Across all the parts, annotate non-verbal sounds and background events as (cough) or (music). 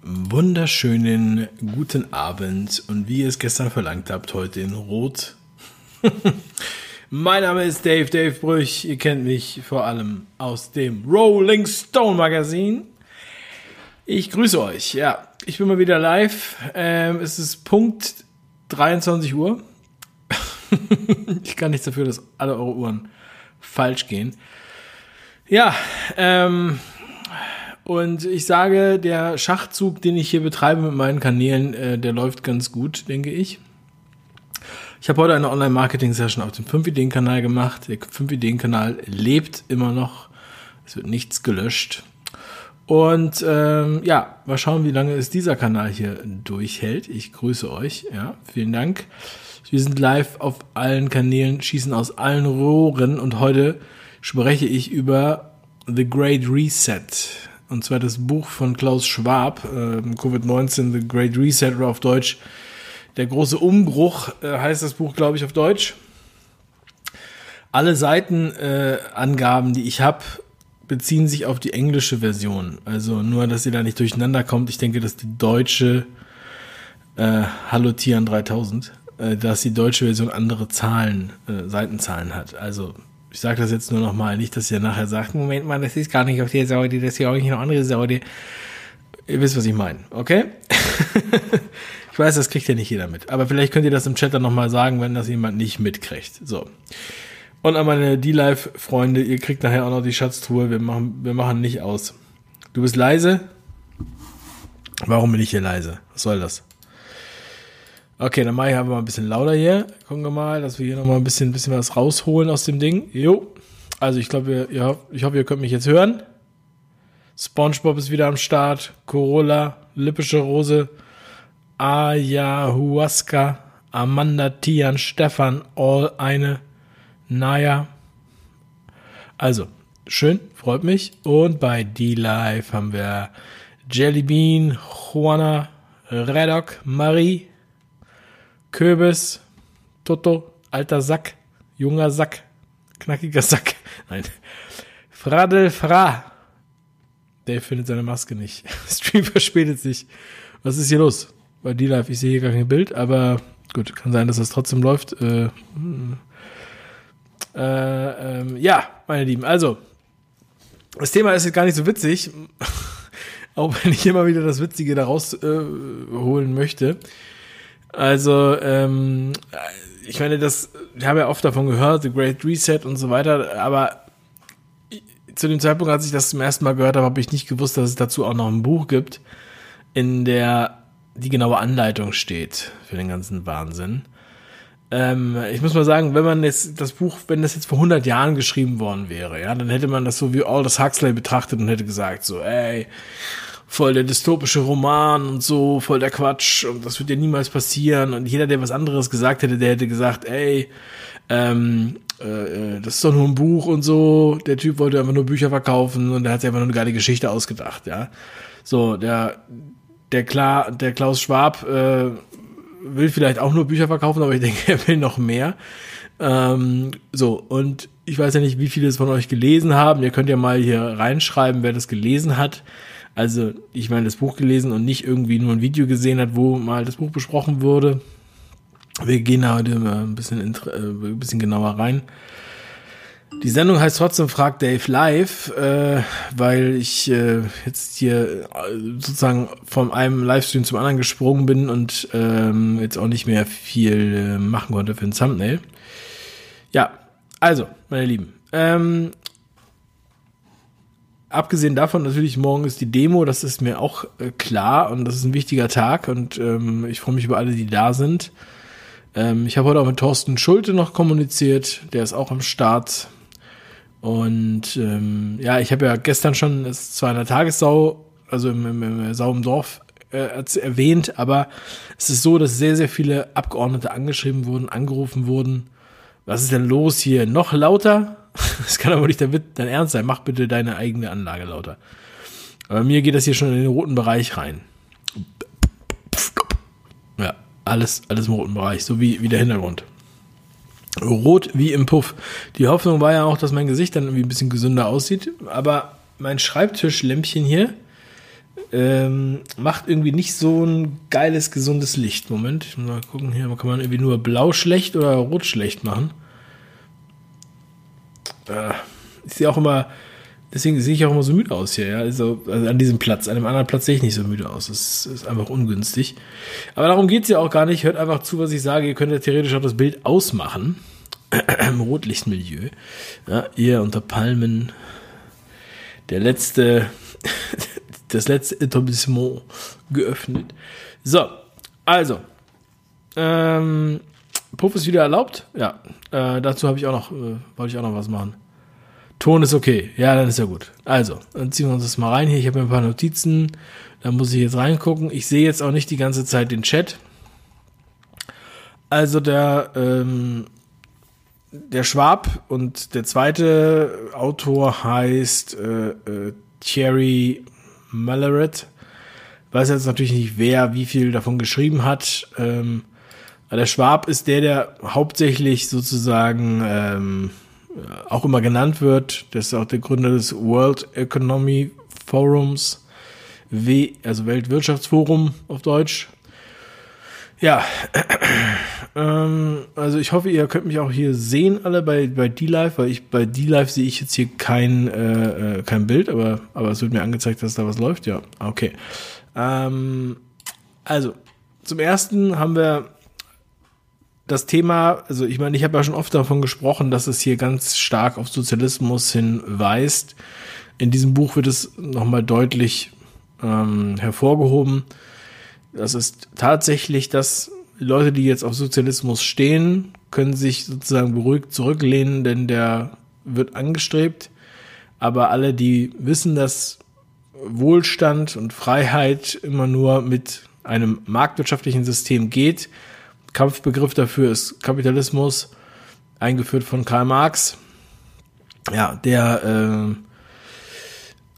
Wunderschönen guten Abend und wie ihr es gestern verlangt habt, heute in Rot. (laughs) mein Name ist Dave, Dave Brüch. Ihr kennt mich vor allem aus dem Rolling Stone Magazin. Ich grüße euch. Ja, ich bin mal wieder live. Ähm, es ist Punkt 23 Uhr. (laughs) ich kann nichts dafür, dass alle eure Uhren falsch gehen. Ja, ähm, und ich sage, der Schachzug, den ich hier betreibe mit meinen Kanälen, äh, der läuft ganz gut, denke ich. Ich habe heute eine Online-Marketing-Session auf dem 5-Ideen-Kanal gemacht. Der 5-Ideen-Kanal lebt immer noch. Es wird nichts gelöscht. Und ähm, ja, mal schauen, wie lange es dieser Kanal hier durchhält. Ich grüße euch. Ja, vielen Dank. Wir sind live auf allen Kanälen, schießen aus allen Rohren und heute spreche ich über The Great Reset. Und zwar das Buch von Klaus Schwab, äh, Covid-19, The Great Reset oder auf Deutsch. Der große Umbruch äh, heißt das Buch, glaube ich, auf Deutsch. Alle Seitenangaben, äh, die ich habe, beziehen sich auf die englische Version. Also nur, dass ihr da nicht durcheinander kommt. Ich denke, dass die deutsche äh, Hallo Tian 3000, äh, dass die deutsche Version andere Zahlen, äh, Seitenzahlen hat. Also ich sage das jetzt nur noch mal, nicht, dass ihr nachher sagt, Moment mal, das ist gar nicht auf der Seite, das ist ja auch nicht eine andere Seite. Ihr wisst, was ich meine, okay? (laughs) ich weiß, das kriegt ja nicht jeder mit. Aber vielleicht könnt ihr das im Chat dann noch mal sagen, wenn das jemand nicht mitkriegt. So. Und an meine D-Live-Freunde, ihr kriegt nachher auch noch die Schatztruhe. Wir machen, wir machen nicht aus. Du bist leise? Warum bin ich hier leise? Was soll das? Okay, dann mache ich aber mal ein bisschen lauter hier. Gucken wir mal, dass wir hier nochmal ein bisschen, bisschen was rausholen aus dem Ding. Jo. Also ich glaube, ja, ich hoffe, ihr könnt mich jetzt hören. SpongeBob ist wieder am Start. Corolla, Lippische Rose, Ayahuasca, Amanda, Tian, Stefan, all eine naja. Also, schön, freut mich. Und bei D-Live haben wir Jellybean, Juana, Redok, Marie, Kürbis, Toto, alter Sack, junger Sack, knackiger Sack. (laughs) Nein. Fradel Fra. Der findet seine Maske nicht. (laughs) Stream verspätet sich. Was ist hier los? Bei D-Live, ich sehe hier gar kein Bild, aber gut, kann sein, dass das trotzdem läuft. Äh, hm. Äh, ähm, ja, meine Lieben, also, das Thema ist jetzt gar nicht so witzig, (laughs) auch wenn ich immer wieder das Witzige da rausholen äh, möchte. Also, ähm, ich meine, das, wir haben ja oft davon gehört, The Great Reset und so weiter, aber zu dem Zeitpunkt, als ich das zum ersten Mal gehört habe, habe ich nicht gewusst, dass es dazu auch noch ein Buch gibt, in der die genaue Anleitung steht für den ganzen Wahnsinn. Ähm, ich muss mal sagen, wenn man jetzt das Buch, wenn das jetzt vor 100 Jahren geschrieben worden wäre, ja, dann hätte man das so wie Aldous Huxley betrachtet und hätte gesagt so, ey, voll der dystopische Roman und so, voll der Quatsch und das wird ja niemals passieren und jeder, der was anderes gesagt hätte, der hätte gesagt, ey, ähm, äh, äh das ist doch nur ein Buch und so, der Typ wollte einfach nur Bücher verkaufen und der hat sich einfach nur eine geile Geschichte ausgedacht, ja. So, der, der klar, der Klaus Schwab, äh, will vielleicht auch nur Bücher verkaufen, aber ich (laughs) denke, er will noch mehr. Ähm, so, und ich weiß ja nicht, wie viele es von euch gelesen haben. Ihr könnt ja mal hier reinschreiben, wer das gelesen hat. Also, ich meine, das Buch gelesen und nicht irgendwie nur ein Video gesehen hat, wo mal das Buch besprochen wurde. Wir gehen da heute mal ein bisschen, äh, ein bisschen genauer rein. Die Sendung heißt trotzdem Frag Dave live, äh, weil ich äh, jetzt hier äh, sozusagen von einem Livestream zum anderen gesprungen bin und ähm, jetzt auch nicht mehr viel äh, machen konnte für ein Thumbnail. Ja, also, meine Lieben, ähm, abgesehen davon natürlich, morgen ist die Demo, das ist mir auch äh, klar und das ist ein wichtiger Tag und ähm, ich freue mich über alle, die da sind. Ähm, ich habe heute auch mit Thorsten Schulte noch kommuniziert, der ist auch am Start und ähm, ja, ich habe ja gestern schon es zwar in der Tagessau, also im, im, im Sau im Dorf äh, erwähnt, aber es ist so, dass sehr, sehr viele Abgeordnete angeschrieben wurden, angerufen wurden. Was ist denn los hier? Noch lauter? (laughs) Das kann aber nicht dein, dein Ernst sein. Mach bitte deine eigene Anlage lauter. Aber mir geht das hier schon in den roten Bereich rein. Ja, Alles, alles im roten Bereich, so wie, wie der Hintergrund. Rot wie im Puff. Die Hoffnung war ja auch, dass mein Gesicht dann irgendwie ein bisschen gesünder aussieht, aber mein Schreibtischlämpchen hier ähm, macht irgendwie nicht so ein geiles, gesundes Licht. Moment, mal gucken hier, kann man irgendwie nur blau schlecht oder rot schlecht machen. Äh, ich sehe auch immer, deswegen sehe ich auch immer so müde aus hier, ja. Also, also, an diesem Platz. An dem anderen Platz sehe ich nicht so müde aus. Das ist einfach ungünstig. Aber darum geht es ja auch gar nicht. Hört einfach zu, was ich sage. Ihr könnt ja theoretisch auch das Bild ausmachen. (clears throat) Im Rotlichtmilieu. Ja, ihr unter Palmen. Der letzte, (laughs) das letzte Etablissement geöffnet. So, also. Ähm, Puff ist wieder erlaubt. Ja, äh, dazu habe ich auch noch, äh, wollte ich auch noch was machen. Ton ist okay. Ja, dann ist ja gut. Also, dann ziehen wir uns das mal rein hier. Ich habe mir ein paar Notizen. Da muss ich jetzt reingucken. Ich sehe jetzt auch nicht die ganze Zeit den Chat. Also der, ähm, der Schwab und der zweite Autor heißt äh, äh, Thierry Malleret. Weiß jetzt natürlich nicht, wer wie viel davon geschrieben hat. Ähm, der Schwab ist der, der hauptsächlich sozusagen ähm, auch immer genannt wird. Das ist auch der Gründer des World Economy Forums, w, also Weltwirtschaftsforum auf Deutsch. Ja, (clears throat) ähm, also ich hoffe, ihr könnt mich auch hier sehen, alle bei, bei D-Live, weil ich bei D-Live sehe ich jetzt hier kein, äh, äh, kein Bild, aber, aber es wird mir angezeigt, dass da was läuft. Ja, okay. Ähm, also, zum ersten haben wir das Thema, also ich meine, ich habe ja schon oft davon gesprochen, dass es hier ganz stark auf Sozialismus hinweist. In diesem Buch wird es nochmal deutlich ähm, hervorgehoben. Das ist tatsächlich, dass Leute, die jetzt auf Sozialismus stehen, können sich sozusagen beruhigt zurücklehnen, denn der wird angestrebt. Aber alle, die wissen, dass Wohlstand und Freiheit immer nur mit einem marktwirtschaftlichen System geht, Kampfbegriff dafür ist Kapitalismus, eingeführt von Karl Marx. Ja, der,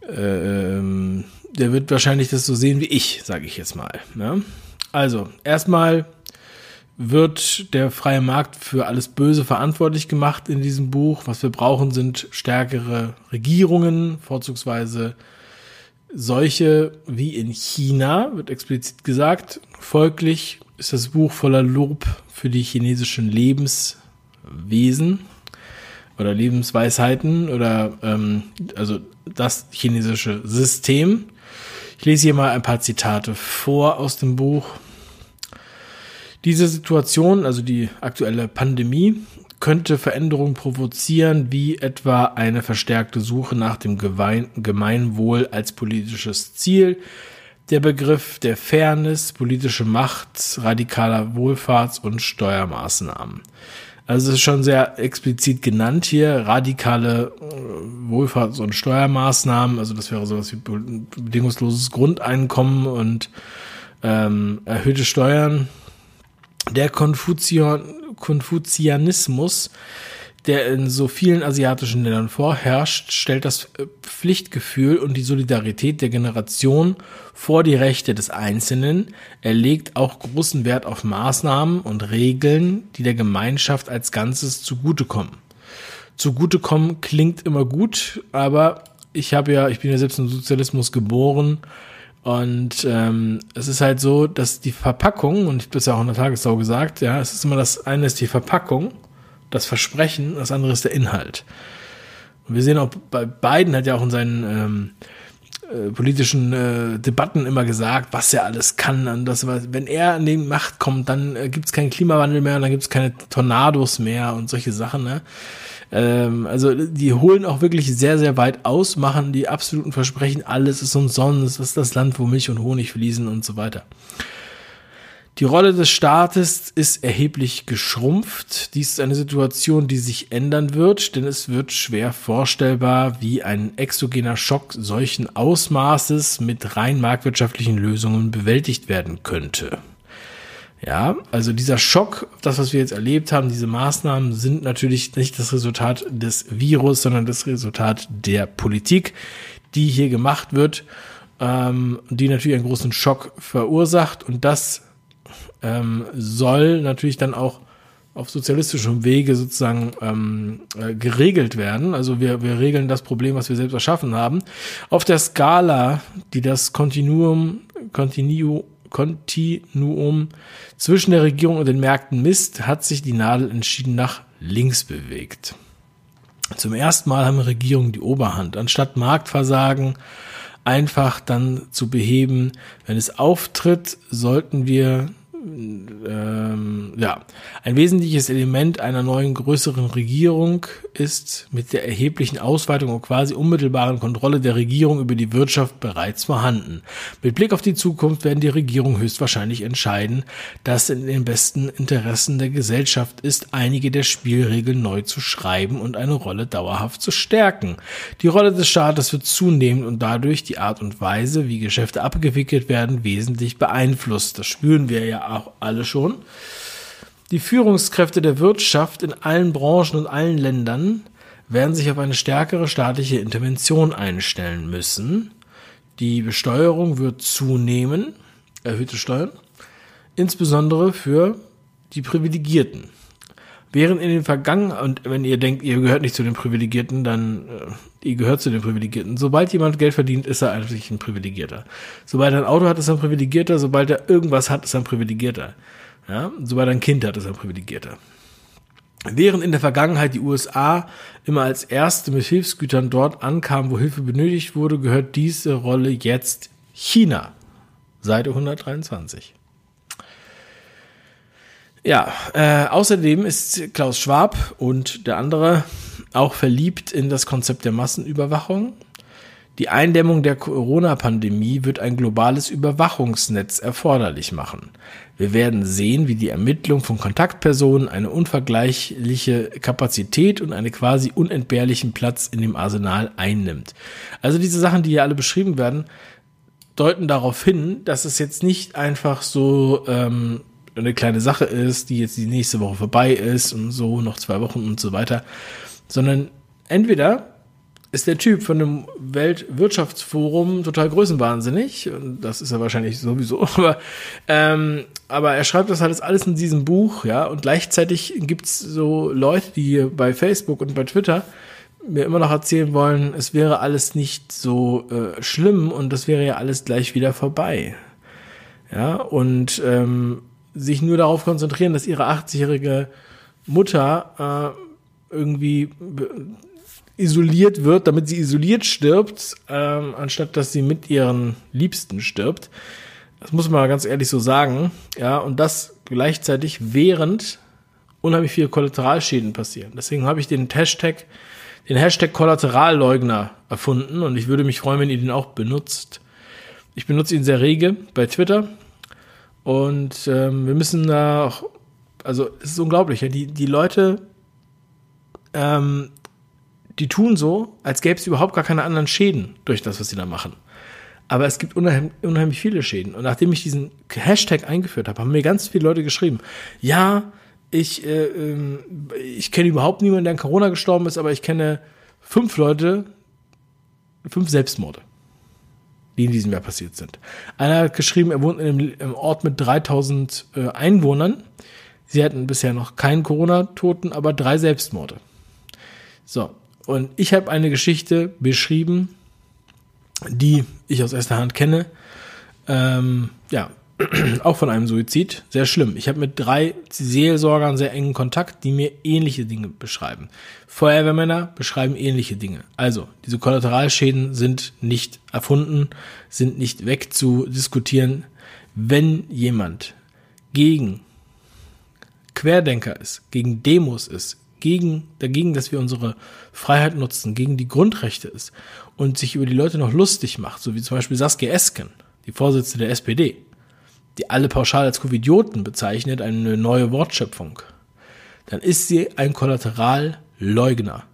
äh, äh, der wird wahrscheinlich das so sehen wie ich, sage ich jetzt mal. Ne? Also, erstmal wird der freie Markt für alles Böse verantwortlich gemacht in diesem Buch. Was wir brauchen, sind stärkere Regierungen, vorzugsweise solche wie in China, wird explizit gesagt. Folglich ist das Buch voller Lob für die chinesischen Lebenswesen oder Lebensweisheiten oder ähm, also das chinesische System. Ich lese hier mal ein paar Zitate vor aus dem Buch. Diese Situation, also die aktuelle Pandemie, könnte Veränderungen provozieren, wie etwa eine verstärkte Suche nach dem Gemeinwohl als politisches Ziel, der Begriff der Fairness, politische Macht, radikaler Wohlfahrts- und Steuermaßnahmen. Also es ist schon sehr explizit genannt hier, radikale äh, Wohlfahrts- und Steuermaßnahmen, also das wäre sowas wie bedingungsloses Grundeinkommen und ähm, erhöhte Steuern. Der Konfuzian Konfuzianismus der in so vielen asiatischen Ländern vorherrscht, stellt das äh, Pflichtgefühl und die Solidarität der Generation vor die Rechte des Einzelnen. Er legt auch großen Wert auf Maßnahmen und Regeln, die der Gemeinschaft als Ganzes zugutekommen. Zugutekommen klingt immer gut, aber ich habe ja, ich bin ja selbst im Sozialismus geboren und ähm, es ist halt so, dass die Verpackung, und ich habe das ja auch in der Tagessau gesagt, ja, es ist immer das eine ist die Verpackung das Versprechen, das andere ist der Inhalt. Und wir sehen auch bei beiden hat ja auch in seinen ähm, äh, politischen äh, Debatten immer gesagt, was er alles kann. Und das, wenn er an die Macht kommt, dann äh, gibt es keinen Klimawandel mehr, dann gibt es keine Tornados mehr und solche Sachen. Ne? Ähm, also die holen auch wirklich sehr, sehr weit aus, machen die absoluten Versprechen, alles ist umsonst, das ist das Land, wo Milch und Honig fließen und so weiter. Die Rolle des Staates ist erheblich geschrumpft. Dies ist eine Situation, die sich ändern wird, denn es wird schwer vorstellbar, wie ein exogener Schock solchen Ausmaßes mit rein marktwirtschaftlichen Lösungen bewältigt werden könnte. Ja, also dieser Schock, das, was wir jetzt erlebt haben, diese Maßnahmen sind natürlich nicht das Resultat des Virus, sondern das Resultat der Politik, die hier gemacht wird, ähm, die natürlich einen großen Schock verursacht und das ähm, soll natürlich dann auch auf sozialistischem Wege sozusagen ähm, äh, geregelt werden. Also wir, wir regeln das Problem, was wir selbst erschaffen haben. Auf der Skala, die das Kontinuum, Continu, Kontinuum zwischen der Regierung und den Märkten misst, hat sich die Nadel entschieden nach links bewegt. Zum ersten Mal haben Regierungen die Oberhand. Anstatt Marktversagen einfach dann zu beheben, wenn es auftritt, sollten wir ähm, ja, ein wesentliches Element einer neuen größeren Regierung ist mit der erheblichen Ausweitung und quasi unmittelbaren Kontrolle der Regierung über die Wirtschaft bereits vorhanden. Mit Blick auf die Zukunft werden die Regierungen höchstwahrscheinlich entscheiden, dass in den besten Interessen der Gesellschaft ist, einige der Spielregeln neu zu schreiben und eine Rolle dauerhaft zu stärken. Die Rolle des Staates wird zunehmend und dadurch die Art und Weise, wie Geschäfte abgewickelt werden, wesentlich beeinflusst. Das spüren wir ja auch alle schon. Die Führungskräfte der Wirtschaft in allen Branchen und allen Ländern werden sich auf eine stärkere staatliche Intervention einstellen müssen. Die Besteuerung wird zunehmen, erhöhte Steuern, insbesondere für die Privilegierten. Während in den vergangenen, und wenn ihr denkt, ihr gehört nicht zu den Privilegierten, dann äh, ihr gehört zu den Privilegierten. Sobald jemand Geld verdient, ist er eigentlich ein Privilegierter. Sobald er ein Auto hat, ist er ein Privilegierter. Sobald er irgendwas hat, ist er ein Privilegierter. Ja? Sobald er ein Kind hat, ist er ein Privilegierter. Während in der Vergangenheit die USA immer als erste mit Hilfsgütern dort ankamen, wo Hilfe benötigt wurde, gehört diese Rolle jetzt China. Seite 123. Ja, äh, außerdem ist Klaus Schwab und der andere auch verliebt in das Konzept der Massenüberwachung. Die Eindämmung der Corona-Pandemie wird ein globales Überwachungsnetz erforderlich machen. Wir werden sehen, wie die Ermittlung von Kontaktpersonen eine unvergleichliche Kapazität und einen quasi unentbehrlichen Platz in dem Arsenal einnimmt. Also diese Sachen, die hier alle beschrieben werden, deuten darauf hin, dass es jetzt nicht einfach so ähm, eine kleine Sache ist, die jetzt die nächste Woche vorbei ist und so, noch zwei Wochen und so weiter, sondern entweder ist der Typ von dem Weltwirtschaftsforum total größenwahnsinnig. Das ist er wahrscheinlich sowieso. (laughs) Aber, ähm, aber er schreibt das halt alles in diesem Buch, ja. Und gleichzeitig gibt's so Leute, die bei Facebook und bei Twitter mir immer noch erzählen wollen, es wäre alles nicht so äh, schlimm und das wäre ja alles gleich wieder vorbei. Ja, und ähm, sich nur darauf konzentrieren, dass ihre 80-jährige Mutter äh, irgendwie isoliert wird, damit sie isoliert stirbt, ähm, anstatt dass sie mit ihren Liebsten stirbt. Das muss man ganz ehrlich so sagen. Ja, und das gleichzeitig während unheimlich viele Kollateralschäden passieren. Deswegen habe ich den Hashtag, den Hashtag Kollateralleugner erfunden und ich würde mich freuen, wenn ihr den auch benutzt. Ich benutze ihn sehr rege bei Twitter und ähm, wir müssen da auch, also es ist unglaublich, ja, die, die Leute, ähm, die tun so, als gäbe es überhaupt gar keine anderen Schäden durch das, was sie da machen. Aber es gibt unheim, unheimlich viele Schäden. Und nachdem ich diesen Hashtag eingeführt habe, haben mir ganz viele Leute geschrieben, ja, ich, äh, ähm, ich kenne überhaupt niemanden, der an Corona gestorben ist, aber ich kenne fünf Leute, fünf Selbstmorde die in diesem Jahr passiert sind. Einer hat geschrieben, er wohnt in einem, Ort mit 3000 äh, Einwohnern. Sie hatten bisher noch keinen Corona-Toten, aber drei Selbstmorde. So, und ich habe eine Geschichte beschrieben, die ich aus erster Hand kenne. Ähm, ja, (clears throat) auch von einem Suizid. Sehr schlimm. Ich habe mit drei Seelsorgern sehr engen Kontakt, die mir ähnliche Dinge beschreiben. Feuerwehrmänner beschreiben ähnliche Dinge. Also, diese Kollateralschäden sind nicht erfunden, sind nicht wegzudiskutieren. Wenn jemand gegen Querdenker ist, gegen Demos ist, gegen, dagegen, dass wir unsere Freiheit nutzen, gegen die Grundrechte ist und sich über die Leute noch lustig macht, so wie zum Beispiel Saskia Esken, die Vorsitzende der SPD, die alle pauschal als Covidioten bezeichnet, eine neue Wortschöpfung, dann ist sie ein Kollateralleugner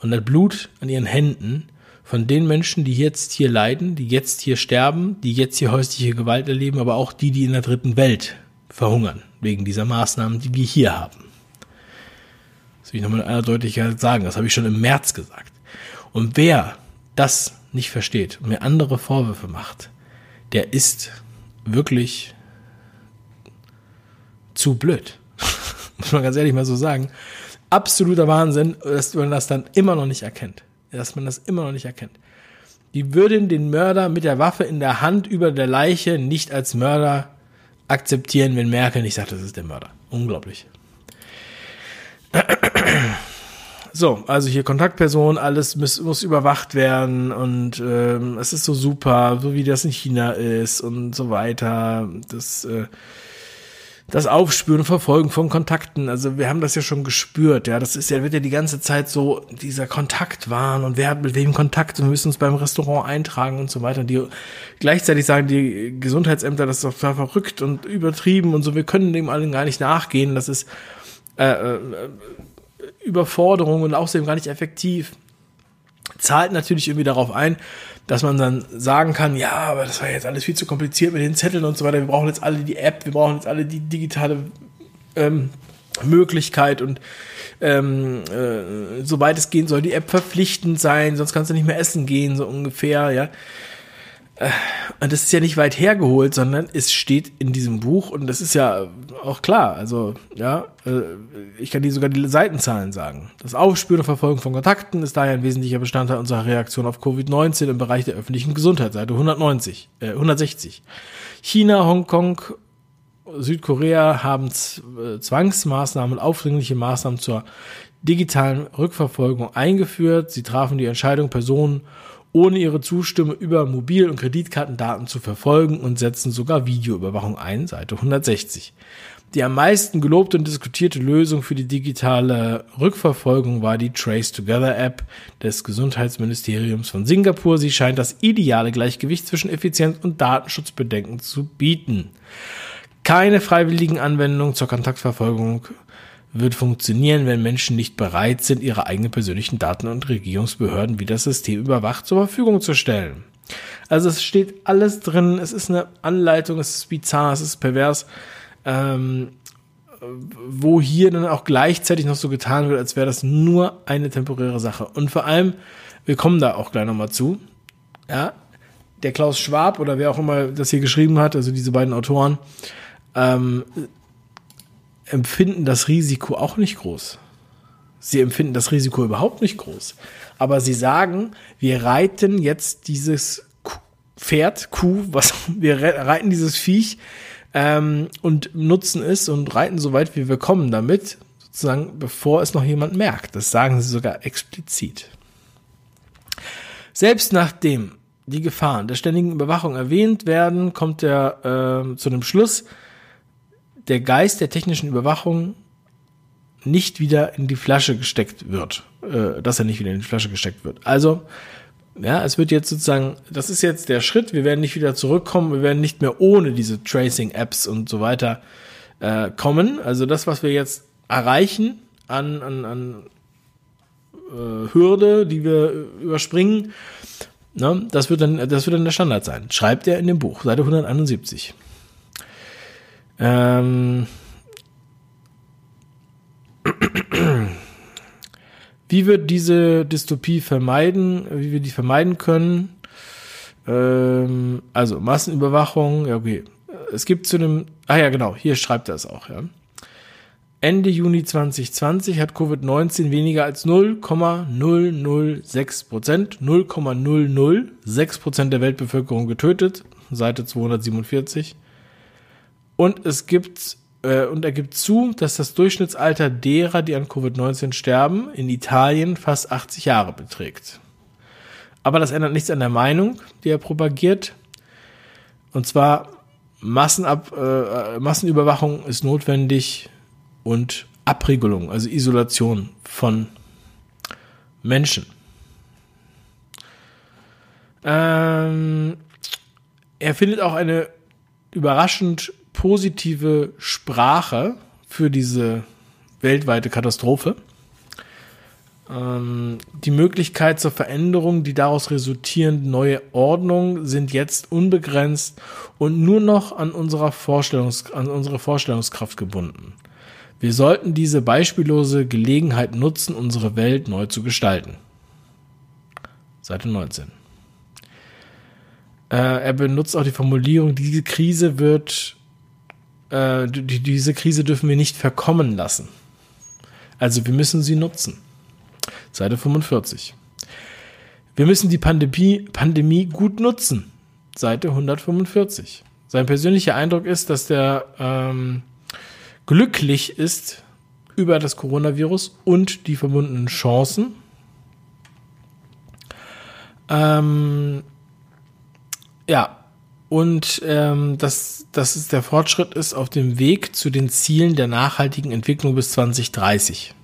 und hat Blut an ihren Händen von den Menschen, die jetzt hier leiden, die jetzt hier sterben, die jetzt hier häusliche Gewalt erleben, aber auch die, die in der dritten Welt verhungern, wegen dieser Maßnahmen, die wir hier haben. Das will ich nochmal in aller Deutlichkeit sagen. Das habe ich schon im März gesagt. Und wer das nicht versteht und mir andere Vorwürfe macht, der ist wirklich zu blöd. (laughs) Muss man ganz ehrlich mal so sagen. Absoluter Wahnsinn, dass man das dann immer noch nicht erkennt. Dass man das immer noch nicht erkennt. Die würden den Mörder mit der Waffe in der Hand über der Leiche nicht als Mörder akzeptieren, wenn Merkel nicht sagt, das ist der Mörder. Unglaublich. (clears throat) So, also hier Kontaktperson, alles muss, muss überwacht werden und ähm, es ist so super, so wie das in China ist und so weiter. Das, äh, das Aufspüren und Verfolgen von Kontakten, also wir haben das ja schon gespürt, ja, das ist ja, wird ja die ganze Zeit so dieser Kontaktwahn und wer hat mit wem Kontakt und wir müssen uns beim Restaurant eintragen und so weiter. Die, gleichzeitig sagen die Gesundheitsämter, das ist total verrückt und übertrieben und so, wir können dem allen gar nicht nachgehen, das ist äh, äh, Überforderung und außerdem gar nicht effektiv. Zahlt natürlich irgendwie darauf ein, dass man dann sagen kann, ja, aber das war jetzt alles viel zu kompliziert mit den Zetteln und so weiter. Wir brauchen jetzt alle die App, wir brauchen jetzt alle die digitale ähm, Möglichkeit und ähm, äh, soweit es gehen soll, die App verpflichtend sein, sonst kannst du nicht mehr essen gehen, so ungefähr, ja. Äh, und das ist ja nicht weit hergeholt, sondern es steht in diesem Buch und das ist ja auch klar. Also, ja, äh, ich kann dir sogar die Seitenzahlen sagen. Das Aufspüren und Verfolgen von Kontakten ist daher ein wesentlicher Bestandteil unserer Reaktion auf Covid-19 im Bereich der öffentlichen Gesundheit, Seite 190, äh, 160. China, Hongkong, Südkorea haben äh, Zwangsmaßnahmen, aufdringliche Maßnahmen zur digitalen Rückverfolgung eingeführt. Sie trafen die Entscheidung, Personen ohne ihre Zustimmung über Mobil- und Kreditkartendaten zu verfolgen und setzen sogar Videoüberwachung ein, Seite 160. Die am meisten gelobte und diskutierte Lösung für die digitale Rückverfolgung war die Trace Together App des Gesundheitsministeriums von Singapur. Sie scheint das ideale Gleichgewicht zwischen Effizienz und Datenschutzbedenken zu bieten. Keine freiwilligen Anwendungen zur Kontaktverfolgung wird funktionieren, wenn Menschen nicht bereit sind, ihre eigenen persönlichen Daten und Regierungsbehörden, wie das System überwacht, zur Verfügung zu stellen. Also es steht alles drin, es ist eine Anleitung, es ist bizarr, es ist pervers, ähm, wo hier dann auch gleichzeitig noch so getan wird, als wäre das nur eine temporäre Sache. Und vor allem, wir kommen da auch gleich nochmal zu, ja, der Klaus Schwab oder wer auch immer das hier geschrieben hat, also diese beiden Autoren, ähm, empfinden das Risiko auch nicht groß. Sie empfinden das Risiko überhaupt nicht groß. Aber sie sagen, wir reiten jetzt dieses Pferd, Kuh, was (laughs) wir reiten dieses Viech ähm, und nutzen es und reiten so weit wie wir kommen damit, sozusagen, bevor es noch jemand merkt. Das sagen sie sogar explizit. Selbst nachdem die Gefahren der ständigen Überwachung erwähnt werden, kommt er äh, zu dem Schluss, der Geist der technischen Überwachung nicht wieder in die Flasche gesteckt wird, äh, dass er nicht wieder in die Flasche gesteckt wird. Also, ja, es wird jetzt sozusagen, das ist jetzt der Schritt, wir werden nicht wieder zurückkommen, wir werden nicht mehr ohne diese Tracing-Apps und so weiter äh, kommen. Also das, was wir jetzt erreichen an, an, an äh, Hürde, die wir überspringen, ne, das, wird dann, das wird dann der Standard sein. Schreibt er in dem Buch, Seite 171. Ähm, wie wir diese Dystopie vermeiden, wie wir die vermeiden können? Ähm, also Massenüberwachung, ja okay. Es gibt zu einem, ah ja genau, hier schreibt er es auch, ja. Ende Juni 2020 hat Covid-19 weniger als 0,006 Prozent, 0,006 Prozent der Weltbevölkerung getötet, Seite 247. Und es gibt, äh, und er gibt zu, dass das Durchschnittsalter derer, die an Covid-19 sterben, in Italien fast 80 Jahre beträgt. Aber das ändert nichts an der Meinung, die er propagiert. Und zwar Massenab, äh, Massenüberwachung ist notwendig und Abregelung, also Isolation von Menschen. Ähm, er findet auch eine überraschend positive Sprache für diese weltweite Katastrophe. Ähm, die Möglichkeit zur Veränderung, die daraus resultierende neue Ordnung sind jetzt unbegrenzt und nur noch an, unserer Vorstellungs an unsere Vorstellungskraft gebunden. Wir sollten diese beispiellose Gelegenheit nutzen, unsere Welt neu zu gestalten. Seite 19. Äh, er benutzt auch die Formulierung, diese Krise wird äh, die, diese Krise dürfen wir nicht verkommen lassen. Also wir müssen sie nutzen. Seite 45. Wir müssen die Pandemie, Pandemie gut nutzen. Seite 145. Sein persönlicher Eindruck ist, dass der ähm, glücklich ist über das Coronavirus und die verbundenen Chancen. Ähm, ja, und ähm, dass, dass es der Fortschritt ist auf dem Weg zu den Zielen der nachhaltigen Entwicklung bis 2030.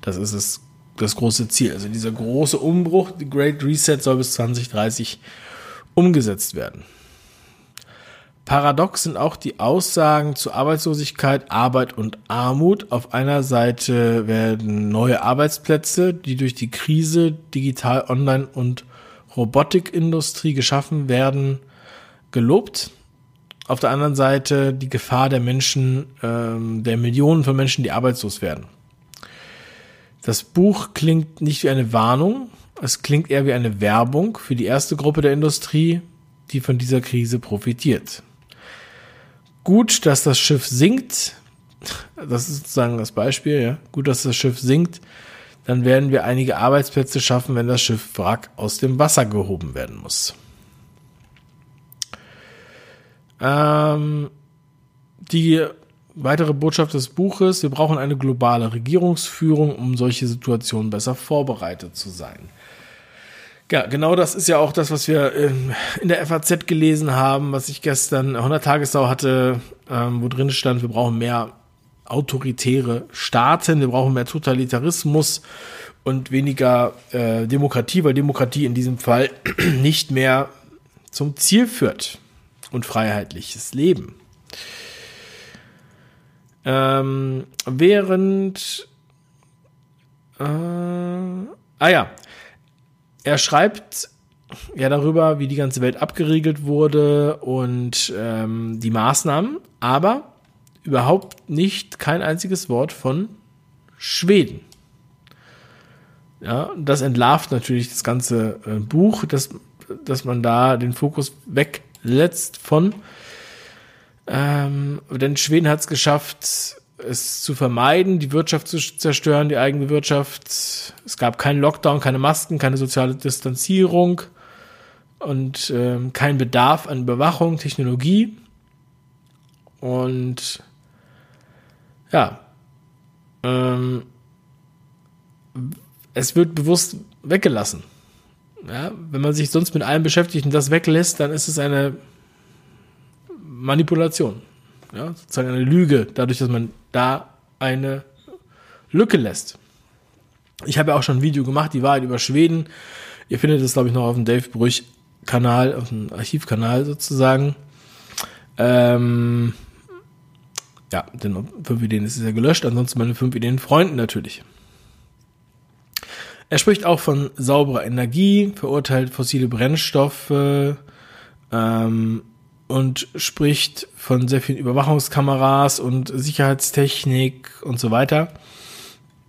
Das ist es, das große Ziel. Also dieser große Umbruch, die Great Reset, soll bis 2030 umgesetzt werden. Paradox sind auch die Aussagen zu Arbeitslosigkeit, Arbeit und Armut. Auf einer Seite werden neue Arbeitsplätze, die durch die Krise digital, online und Robotikindustrie geschaffen werden, gelobt. Auf der anderen Seite die Gefahr der Menschen, ähm, der Millionen von Menschen, die arbeitslos werden. Das Buch klingt nicht wie eine Warnung, es klingt eher wie eine Werbung für die erste Gruppe der Industrie, die von dieser Krise profitiert. Gut, dass das Schiff sinkt, das ist sozusagen das Beispiel, ja. Gut, dass das Schiff sinkt, dann werden wir einige Arbeitsplätze schaffen, wenn das Schiff Wrack aus dem Wasser gehoben werden muss. Ähm, die weitere Botschaft des Buches, wir brauchen eine globale Regierungsführung, um solche Situationen besser vorbereitet zu sein. Ja, genau das ist ja auch das, was wir in der FAZ gelesen haben, was ich gestern 100 Tagessau hatte, ähm, wo drin stand, wir brauchen mehr autoritäre Staaten, wir brauchen mehr Totalitarismus und weniger äh, Demokratie, weil Demokratie in diesem Fall (clears throat) nicht mehr zum Ziel führt und freiheitliches Leben. Ähm, während äh, ah ja, er schreibt ja darüber, wie die ganze Welt abgeriegelt wurde und ähm, die Maßnahmen, aber überhaupt nicht kein einziges Wort von Schweden. Ja, das entlarvt natürlich das ganze äh, Buch, dass, dass man da den Fokus weg letzt von. Ähm, denn Schweden hat es geschafft, es zu vermeiden, die Wirtschaft zu zerstören, die eigene Wirtschaft. Es gab keinen Lockdown, keine Masken, keine soziale Distanzierung und ähm, kein Bedarf an Überwachung, Technologie. Und ja, ähm, es wird bewusst weggelassen. Ja, wenn man sich sonst mit allem beschäftigt und das weglässt, dann ist es eine Manipulation. Ja, sozusagen eine Lüge, dadurch, dass man da eine Lücke lässt. Ich habe ja auch schon ein Video gemacht, die Wahrheit über Schweden. Ihr findet es, glaube ich, noch auf dem Dave Brüch Kanal, auf dem Archivkanal sozusagen. Ähm, ja, denn fünf Ideen ist ja gelöscht, ansonsten meine fünf Ideen Freunden natürlich. Er spricht auch von sauberer Energie, verurteilt fossile Brennstoffe ähm, und spricht von sehr vielen Überwachungskameras und Sicherheitstechnik und so weiter,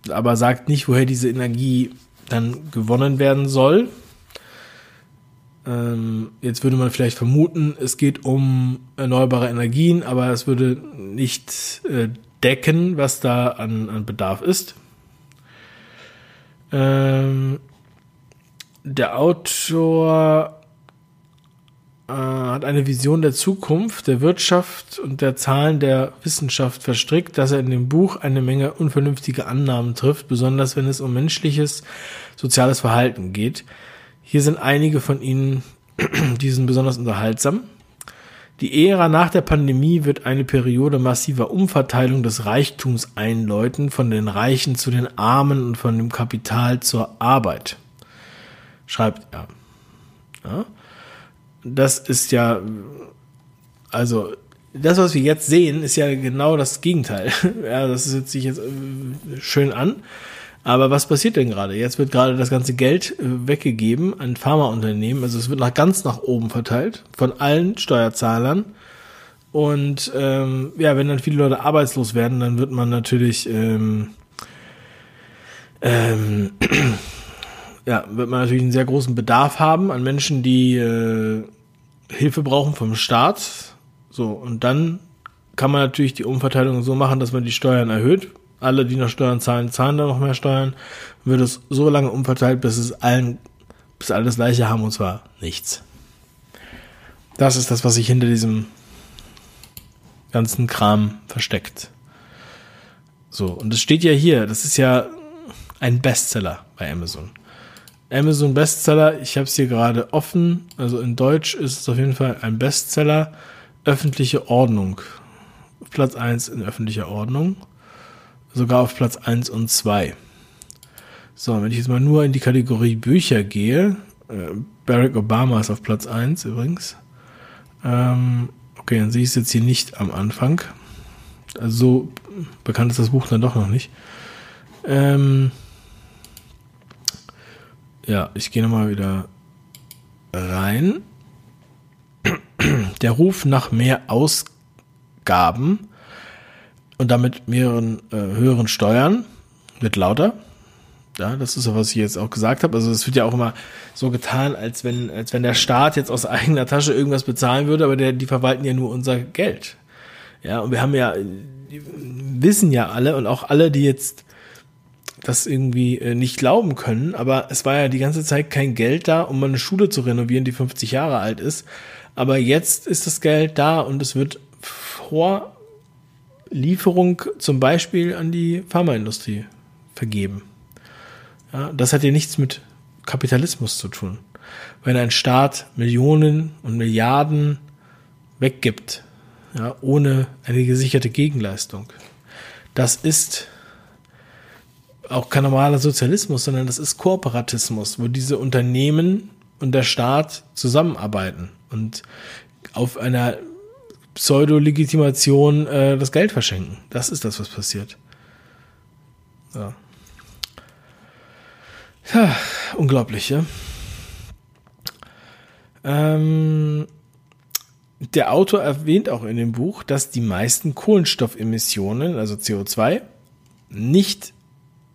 aber sagt nicht, woher diese Energie dann gewonnen werden soll. Ähm, jetzt würde man vielleicht vermuten, es geht um erneuerbare Energien, aber es würde nicht äh, decken, was da an, an Bedarf ist. Ähm, der Autor äh, hat eine Vision der Zukunft, der Wirtschaft und der Zahlen der Wissenschaft verstrickt, dass er in dem Buch eine Menge unvernünftige Annahmen trifft, besonders wenn es um menschliches, soziales Verhalten geht. Hier sind einige von ihnen, (clears throat) die sind besonders unterhaltsam. Die Ära nach der Pandemie wird eine Periode massiver Umverteilung des Reichtums einläuten, von den Reichen zu den Armen und von dem Kapital zur Arbeit. Schreibt er. Ja. Das ist ja, also, das, was wir jetzt sehen, ist ja genau das Gegenteil. (laughs) ja, das hört sich jetzt äh, schön an. Aber was passiert denn gerade? Jetzt wird gerade das ganze Geld äh, weggegeben an Pharmaunternehmen. Also es wird nach ganz nach oben verteilt von allen Steuerzahlern. Und ähm, ja, wenn dann viele Leute arbeitslos werden, dann wird man natürlich ähm, ähm, (clears throat) ja, wird man natürlich einen sehr großen Bedarf haben an Menschen, die äh, Hilfe brauchen vom Staat. So, und dann kann man natürlich die Umverteilung so machen, dass man die Steuern erhöht. Alle, die noch Steuern zahlen, zahlen dann noch mehr Steuern. Wird es so lange umverteilt, bis es allen, bis alle das gleiche haben und zwar nichts. Das ist das, was sich hinter diesem ganzen Kram versteckt. So, und es steht ja hier, das ist ja ein Bestseller bei Amazon. Amazon Bestseller, ich habe es hier gerade offen, also in Deutsch ist es auf jeden Fall ein Bestseller, öffentliche Ordnung. Platz 1 in öffentlicher Ordnung, sogar auf Platz 1 und 2. So, wenn ich jetzt mal nur in die Kategorie Bücher gehe, äh, Barack Obama ist auf Platz 1 übrigens. Ähm, okay, dann sehe ich es jetzt hier nicht am Anfang. Also so bekannt ist das Buch dann doch noch nicht. Ähm, ja, ich gehe nochmal wieder rein. Der Ruf nach mehr Ausgaben und damit mehreren äh, höheren Steuern wird lauter. Ja, das ist ja, was ich jetzt auch gesagt habe. Also es wird ja auch immer so getan, als wenn, als wenn der Staat jetzt aus eigener Tasche irgendwas bezahlen würde, aber der, die verwalten ja nur unser Geld. Ja, und wir haben ja, wissen ja alle und auch alle, die jetzt das irgendwie äh, nicht glauben können, aber es war ja die ganze Zeit kein Geld da, um eine Schule zu renovieren, die 50 Jahre alt ist. Aber jetzt ist das Geld da und es wird vor Lieferung zum Beispiel an die Pharmaindustrie vergeben. Ja, das hat ja nichts mit Kapitalismus zu tun. Wenn ein Staat Millionen und Milliarden weggibt, ja, ohne eine gesicherte Gegenleistung, das ist auch kein normaler Sozialismus, sondern das ist Kooperatismus, wo diese Unternehmen und der Staat zusammenarbeiten und auf einer Pseudo-Legitimation äh, das Geld verschenken. Das ist das, was passiert. So. Ja, unglaublich, ja. Ähm, der Autor erwähnt auch in dem Buch, dass die meisten Kohlenstoffemissionen, also CO2, nicht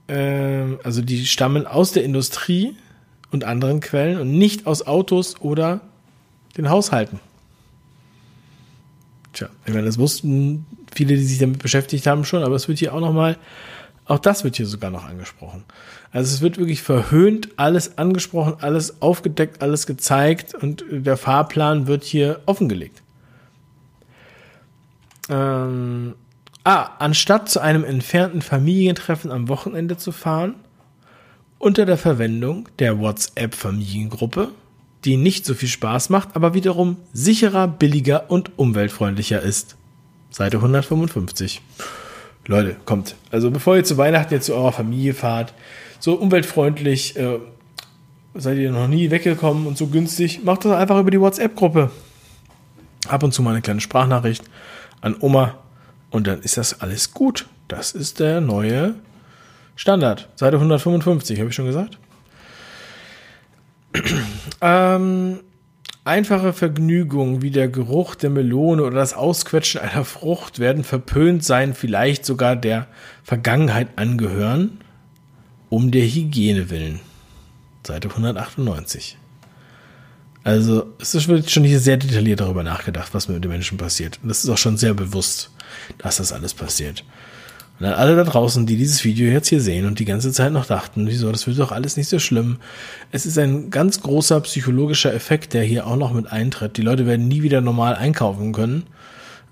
äh, also die stammen aus der Industrie und anderen Quellen und nicht aus Autos oder den Haushalten. Tja, ich meine, das wussten viele, die sich damit beschäftigt haben schon, aber es wird hier auch nochmal, auch das wird hier sogar noch angesprochen. Also es wird wirklich verhöhnt, alles angesprochen, alles aufgedeckt, alles gezeigt und der Fahrplan wird hier offengelegt. Ähm, Ah, anstatt zu einem entfernten Familientreffen am Wochenende zu fahren, unter der Verwendung der WhatsApp-Familiengruppe, die nicht so viel Spaß macht, aber wiederum sicherer, billiger und umweltfreundlicher ist. Seite 155. Leute, kommt. Also bevor ihr zu Weihnachten jetzt zu eurer Familie fahrt, so umweltfreundlich, äh, seid ihr noch nie weggekommen und so günstig, macht das einfach über die WhatsApp-Gruppe. Ab und zu mal eine kleine Sprachnachricht an Oma und dann ist das alles gut. Das ist der neue Standard. Seite 155, habe ich schon gesagt. (clears throat) ähm, einfache Vergnügungen wie der Geruch der Melone oder das Ausquetschen einer Frucht werden verpönt sein, vielleicht sogar der Vergangenheit angehören, um der Hygiene willen. Seite 198. Also es wird schon hier sehr detailliert darüber nachgedacht, was mit den Menschen passiert. Und das ist auch schon sehr bewusst, dass das alles passiert. Und dann alle da draußen, die dieses Video jetzt hier sehen und die ganze Zeit noch dachten, wieso, das wird doch alles nicht so schlimm. Es ist ein ganz großer psychologischer Effekt, der hier auch noch mit eintritt. Die Leute werden nie wieder normal einkaufen können.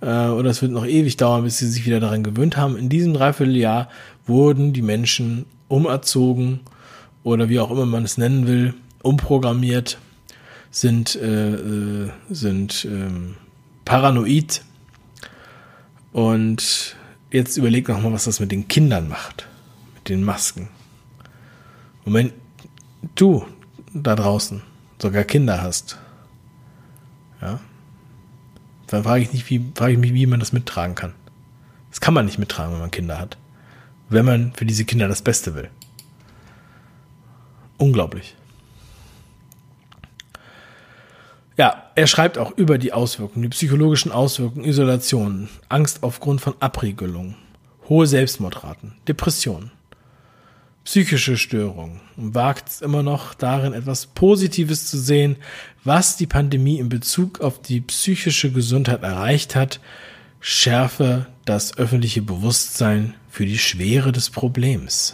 Äh, oder es wird noch ewig dauern, bis sie sich wieder daran gewöhnt haben. In diesem Dreivierteljahr wurden die Menschen umerzogen oder wie auch immer man es nennen will, umprogrammiert sind, äh, äh, sind ähm, paranoid. Und jetzt überleg noch mal, was das mit den Kindern macht, mit den Masken. Und wenn du da draußen sogar Kinder hast, ja, dann frage ich, nicht, wie, frage ich mich, wie man das mittragen kann. Das kann man nicht mittragen, wenn man Kinder hat. Wenn man für diese Kinder das Beste will. Unglaublich. Ja, er schreibt auch über die Auswirkungen, die psychologischen Auswirkungen, Isolation, Angst aufgrund von Abriegelung, hohe Selbstmordraten, Depressionen, psychische Störungen und wagt es immer noch darin, etwas Positives zu sehen, was die Pandemie in Bezug auf die psychische Gesundheit erreicht hat. schärfe das öffentliche Bewusstsein für die Schwere des Problems.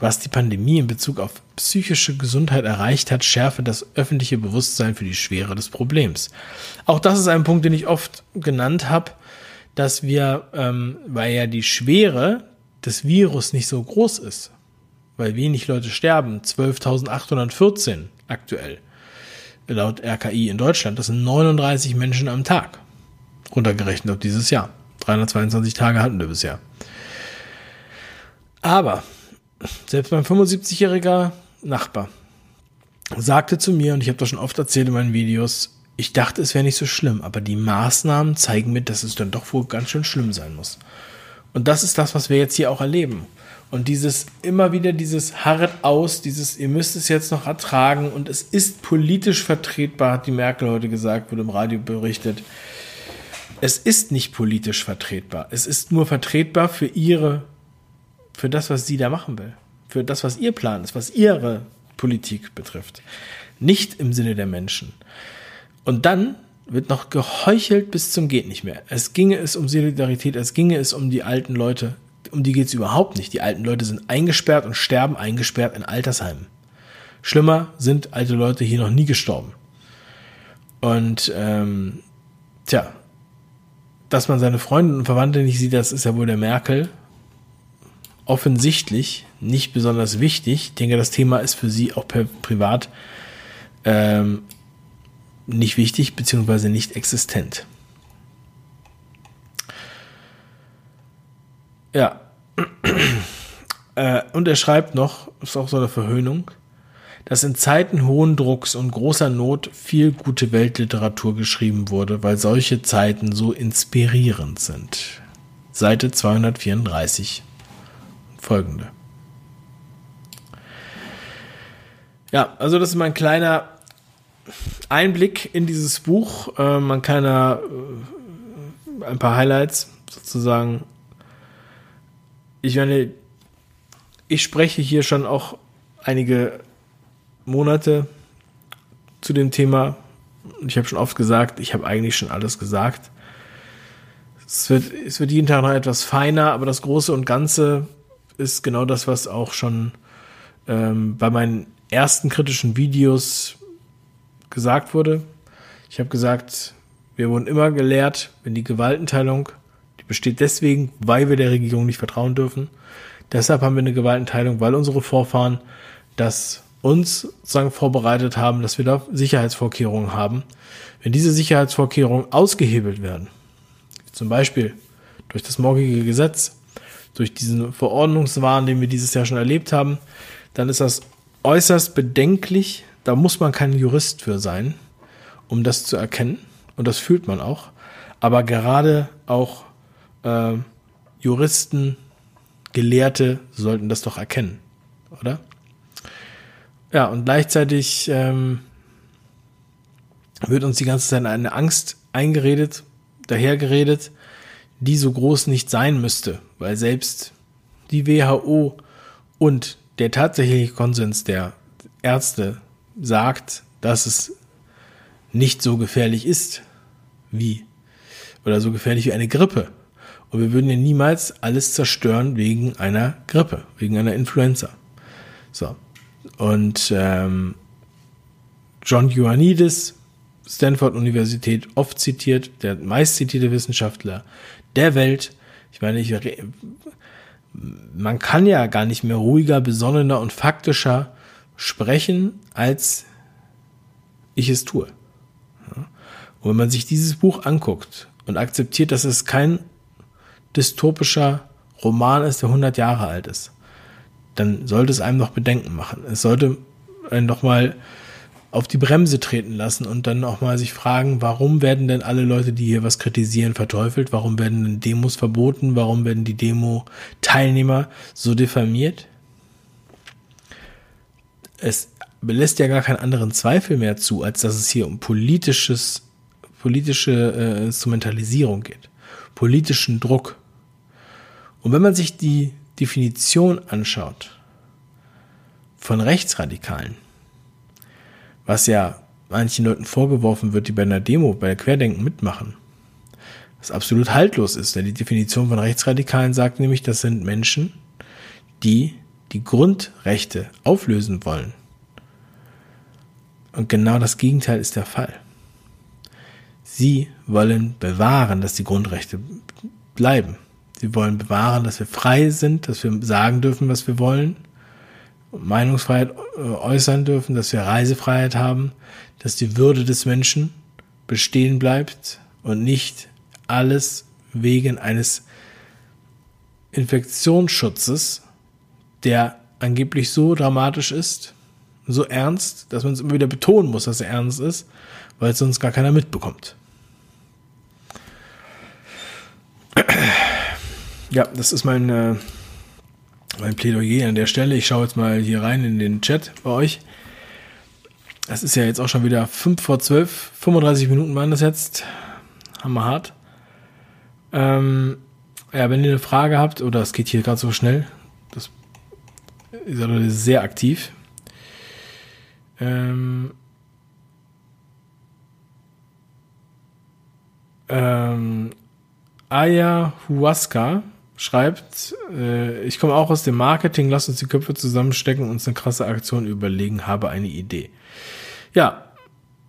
Was die Pandemie in Bezug auf psychische Gesundheit erreicht hat, schärfe das öffentliche Bewusstsein für die Schwere des Problems. Auch das ist ein Punkt, den ich oft genannt habe, dass wir, ähm, weil ja die Schwere des Virus nicht so groß ist, weil wenig Leute sterben, 12.814 aktuell, laut RKI in Deutschland, das sind 39 Menschen am Tag, runtergerechnet auf dieses Jahr. 322 Tage hatten wir bisher. Aber selbst mein 75-jähriger Nachbar sagte zu mir, und ich habe das schon oft erzählt in meinen Videos, ich dachte, es wäre nicht so schlimm, aber die Maßnahmen zeigen mir, dass es dann doch wohl ganz schön schlimm sein muss. Und das ist das, was wir jetzt hier auch erleben. Und dieses immer wieder dieses harret aus, dieses ihr müsst es jetzt noch ertragen und es ist politisch vertretbar, hat die Merkel heute gesagt, wurde im Radio berichtet. Es ist nicht politisch vertretbar. Es ist nur vertretbar für ihre für das, was sie da machen will. Für das, was ihr Plan ist, was ihre Politik betrifft. Nicht im Sinne der Menschen. Und dann wird noch geheuchelt bis zum geht nicht mehr. Es ginge es um Solidarität, es ginge es um die alten Leute. Um die geht es überhaupt nicht. Die alten Leute sind eingesperrt und sterben eingesperrt in Altersheimen. Schlimmer sind alte Leute hier noch nie gestorben. Und ähm, tja, dass man seine Freunde und Verwandte nicht sieht, das ist ja wohl der Merkel offensichtlich nicht besonders wichtig. Ich denke, das Thema ist für sie auch privat ähm, nicht wichtig beziehungsweise nicht existent. Ja. (clears throat) äh, und er schreibt noch, ist auch so eine Verhöhnung, dass in Zeiten hohen Drucks und großer Not viel gute Weltliteratur geschrieben wurde, weil solche Zeiten so inspirierend sind. Seite 234 folgende. Ja, also das ist mein kleiner Einblick in dieses Buch, äh, mein kleiner, äh, ein paar Highlights sozusagen. Ich meine, ich spreche hier schon auch einige Monate zu dem Thema. Ich habe schon oft gesagt, ich habe eigentlich schon alles gesagt. Es wird, es wird jeden Tag noch etwas feiner, aber das Große und Ganze ist genau das, was auch schon ähm, bei meinen ersten kritischen Videos gesagt wurde. Ich habe gesagt, wir wurden immer gelehrt, wenn die Gewaltenteilung, die besteht deswegen, weil wir der Regierung nicht vertrauen dürfen. Deshalb haben wir eine Gewaltenteilung, weil unsere Vorfahren das uns sozusagen vorbereitet haben, dass wir da Sicherheitsvorkehrungen haben. Wenn diese Sicherheitsvorkehrungen ausgehebelt werden, zum Beispiel durch das morgige Gesetz, durch diesen Verordnungswahn, den wir dieses Jahr schon erlebt haben, dann ist das äußerst bedenklich. Da muss man kein Jurist für sein, um das zu erkennen. Und das fühlt man auch. Aber gerade auch äh, Juristen, Gelehrte sollten das doch erkennen, oder? Ja, und gleichzeitig ähm, wird uns die ganze Zeit eine Angst eingeredet, dahergeredet, die so groß nicht sein müsste, weil selbst die WHO und der tatsächliche Konsens der Ärzte sagt, dass es nicht so gefährlich ist wie oder so gefährlich wie eine Grippe. Und wir würden ja niemals alles zerstören wegen einer Grippe, wegen einer Influenza. So. Und ähm, John Ioannidis, Stanford Universität, oft zitiert, der meist zitierte Wissenschaftler der Welt, ich meine, ich, man kann ja gar nicht mehr ruhiger, besonnener und faktischer sprechen, als ich es tue. Und wenn man sich dieses Buch anguckt und akzeptiert, dass es kein dystopischer Roman ist, der 100 Jahre alt ist, dann sollte es einem noch Bedenken machen. Es sollte einen noch mal auf die Bremse treten lassen und dann auch mal sich fragen, warum werden denn alle Leute, die hier was kritisieren, verteufelt? Warum werden Demos verboten? Warum werden die Demo-Teilnehmer so diffamiert? Es belässt ja gar keinen anderen Zweifel mehr zu, als dass es hier um politisches, politische äh, Instrumentalisierung geht. Politischen Druck. Und wenn man sich die Definition anschaut von Rechtsradikalen, was ja manchen Leuten vorgeworfen wird, die bei einer Demo, bei der Querdenken mitmachen, was absolut haltlos ist. Denn die Definition von Rechtsradikalen sagt nämlich, das sind Menschen, die die Grundrechte auflösen wollen. Und genau das Gegenteil ist der Fall. Sie wollen bewahren, dass die Grundrechte bleiben. Sie wollen bewahren, dass wir frei sind, dass wir sagen dürfen, was wir wollen, Meinungsfreiheit äh, äußern dürfen, dass wir Reisefreiheit haben, dass die Würde des Menschen bestehen bleibt und nicht alles wegen eines Infektionsschutzes, der angeblich so dramatisch ist, so ernst, dass man es immer wieder betonen muss, dass er ernst ist, weil es sonst gar keiner mitbekommt. Ja, das ist mein, äh, mein Plädoyer an der Stelle. Ich schaue jetzt mal hier rein in den Chat bei euch. Das ist ja jetzt auch schon wieder 5 vor 12. 35 Minuten waren das jetzt. Hammerhart. Ähm, ja, wenn ihr eine Frage habt, oder es geht hier gerade so schnell, das ist sehr aktiv. Ähm, ähm, Ayahuasca schreibt, äh, ich komme auch aus dem Marketing, lass uns die Köpfe zusammenstecken uns eine krasse Aktion überlegen, habe eine Idee. Ja,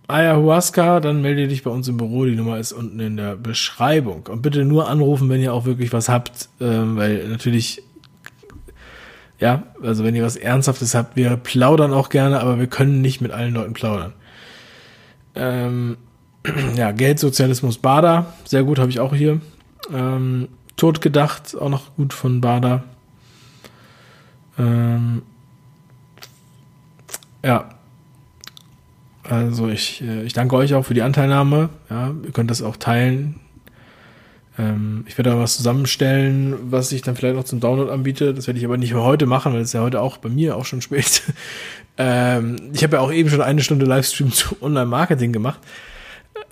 Ayahuasca, dann melde dich bei uns im Büro, die Nummer ist unten in der Beschreibung. Und bitte nur anrufen, wenn ihr auch wirklich was habt, ähm, weil natürlich, ja, also wenn ihr was Ernsthaftes habt, wir plaudern auch gerne, aber wir können nicht mit allen Leuten plaudern. Ähm, (clears throat) ja, Geldsozialismus Bader, sehr gut, habe ich auch hier. Ähm, Totgedacht, auch noch gut von Bader. Ähm, ja. Also ich, äh, ich danke euch auch für die Anteilnahme. Ja, ihr könnt das auch teilen. Ähm, ich werde da was zusammenstellen, was ich dann vielleicht noch zum Download anbiete. Das werde ich aber nicht mehr heute machen, weil es ja heute auch bei mir auch schon spät. (laughs) ähm, ich habe ja auch eben schon eine Stunde Livestream (laughs) zu Online-Marketing gemacht.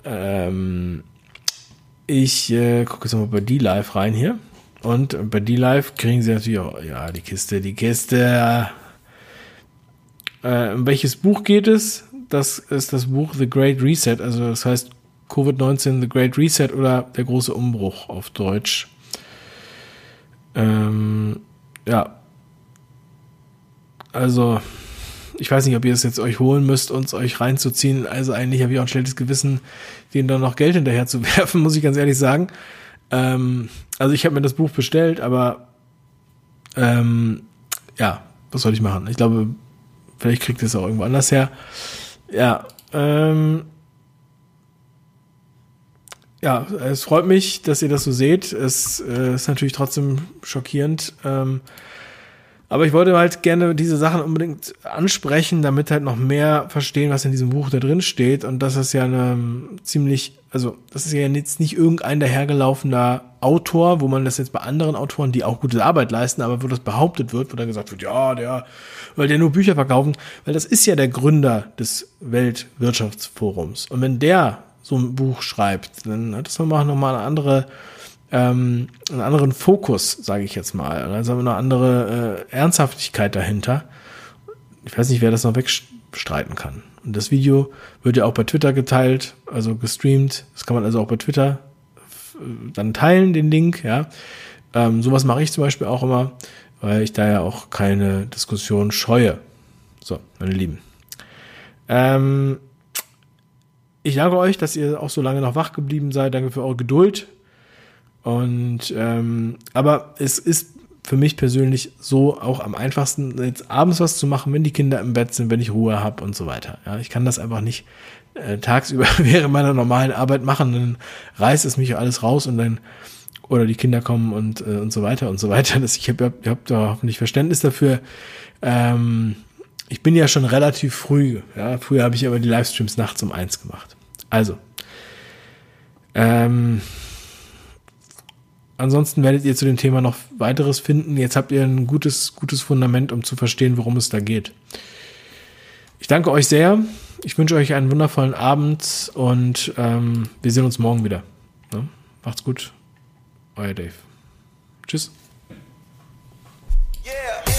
Ähm, ich äh, gucke jetzt mal bei D-Live rein hier. Und bei D-Live kriegen sie natürlich auch, ja, die Kiste, die Kiste. Äh, um welches Buch geht es? Das ist das Buch The Great Reset, also das heißt Covid-19 The Great Reset oder der große Umbruch auf Deutsch. Ähm, ja. Also, ich weiß nicht, ob ihr es jetzt euch holen müsst, uns euch reinzuziehen. Also eigentlich habe ich auch ein schlechtes Gewissen, denen dann noch Geld hinterher zu (laughs) werfen, muss ich ganz ehrlich sagen. Ähm, also ich habe mir das Buch bestellt, aber ähm, ja, was soll ich machen? Ich glaube, vielleicht kriegt es auch irgendwo anders her. Ja, ähm, ja, es freut mich, dass ihr das so seht. Es äh, ist natürlich trotzdem schockierend. Ähm, aber ich wollte halt gerne diese Sachen unbedingt ansprechen, damit halt noch mehr verstehen, was in diesem Buch da drin steht. Und das ist ja eine ziemlich, also das ist ja jetzt nicht irgendein dahergelaufener Autor, wo man das jetzt bei anderen Autoren, die auch gute Arbeit leisten, aber wo das behauptet wird, wo dann gesagt wird, ja, der, weil der nur Bücher verkaufen, weil das ist ja der Gründer des Weltwirtschaftsforums. Und wenn der so ein Buch schreibt, dann hat das nochmal noch mal eine andere ähm, einen anderen Fokus, sage ich jetzt mal. Also eine andere äh, Ernsthaftigkeit dahinter. Ich weiß nicht, wer das noch wegstreiten kann. Und das Video wird ja auch bei Twitter geteilt, also gestreamt. Das kann man also auch bei Twitter äh, dann teilen, den Link, ja. Ähm, sowas mache ich zum Beispiel auch immer, weil ich da ja auch keine Diskussion scheue. So, meine Lieben. Ähm, ich danke euch, dass ihr auch so lange noch wach geblieben seid. Danke für eure Geduld. Und ähm, aber es ist für mich persönlich so auch am einfachsten, jetzt abends was zu machen, wenn die Kinder im Bett sind, wenn ich Ruhe habe und so weiter. Ja, ich kann das einfach nicht äh, tagsüber (laughs) während meiner normalen Arbeit machen, dann reißt es mich alles raus und dann oder die Kinder kommen und äh, und so weiter und so weiter. Das, ich habe hab, hab da hoffentlich Verständnis dafür. Ähm, ich bin ja schon relativ früh. Ja, früher habe ich aber die Livestreams nachts um eins gemacht. Also ähm, ansonsten werdet ihr zu dem Thema noch weiteres finden. Jetzt habt ihr ein gutes, gutes Fundament, um zu verstehen, worum es da geht. Ich danke euch sehr. Ich wünsche euch einen wundervollen Abend und ähm, wir sehen uns morgen wieder. Ne? Macht's gut. Euer Dave. Tschüss. Yeah.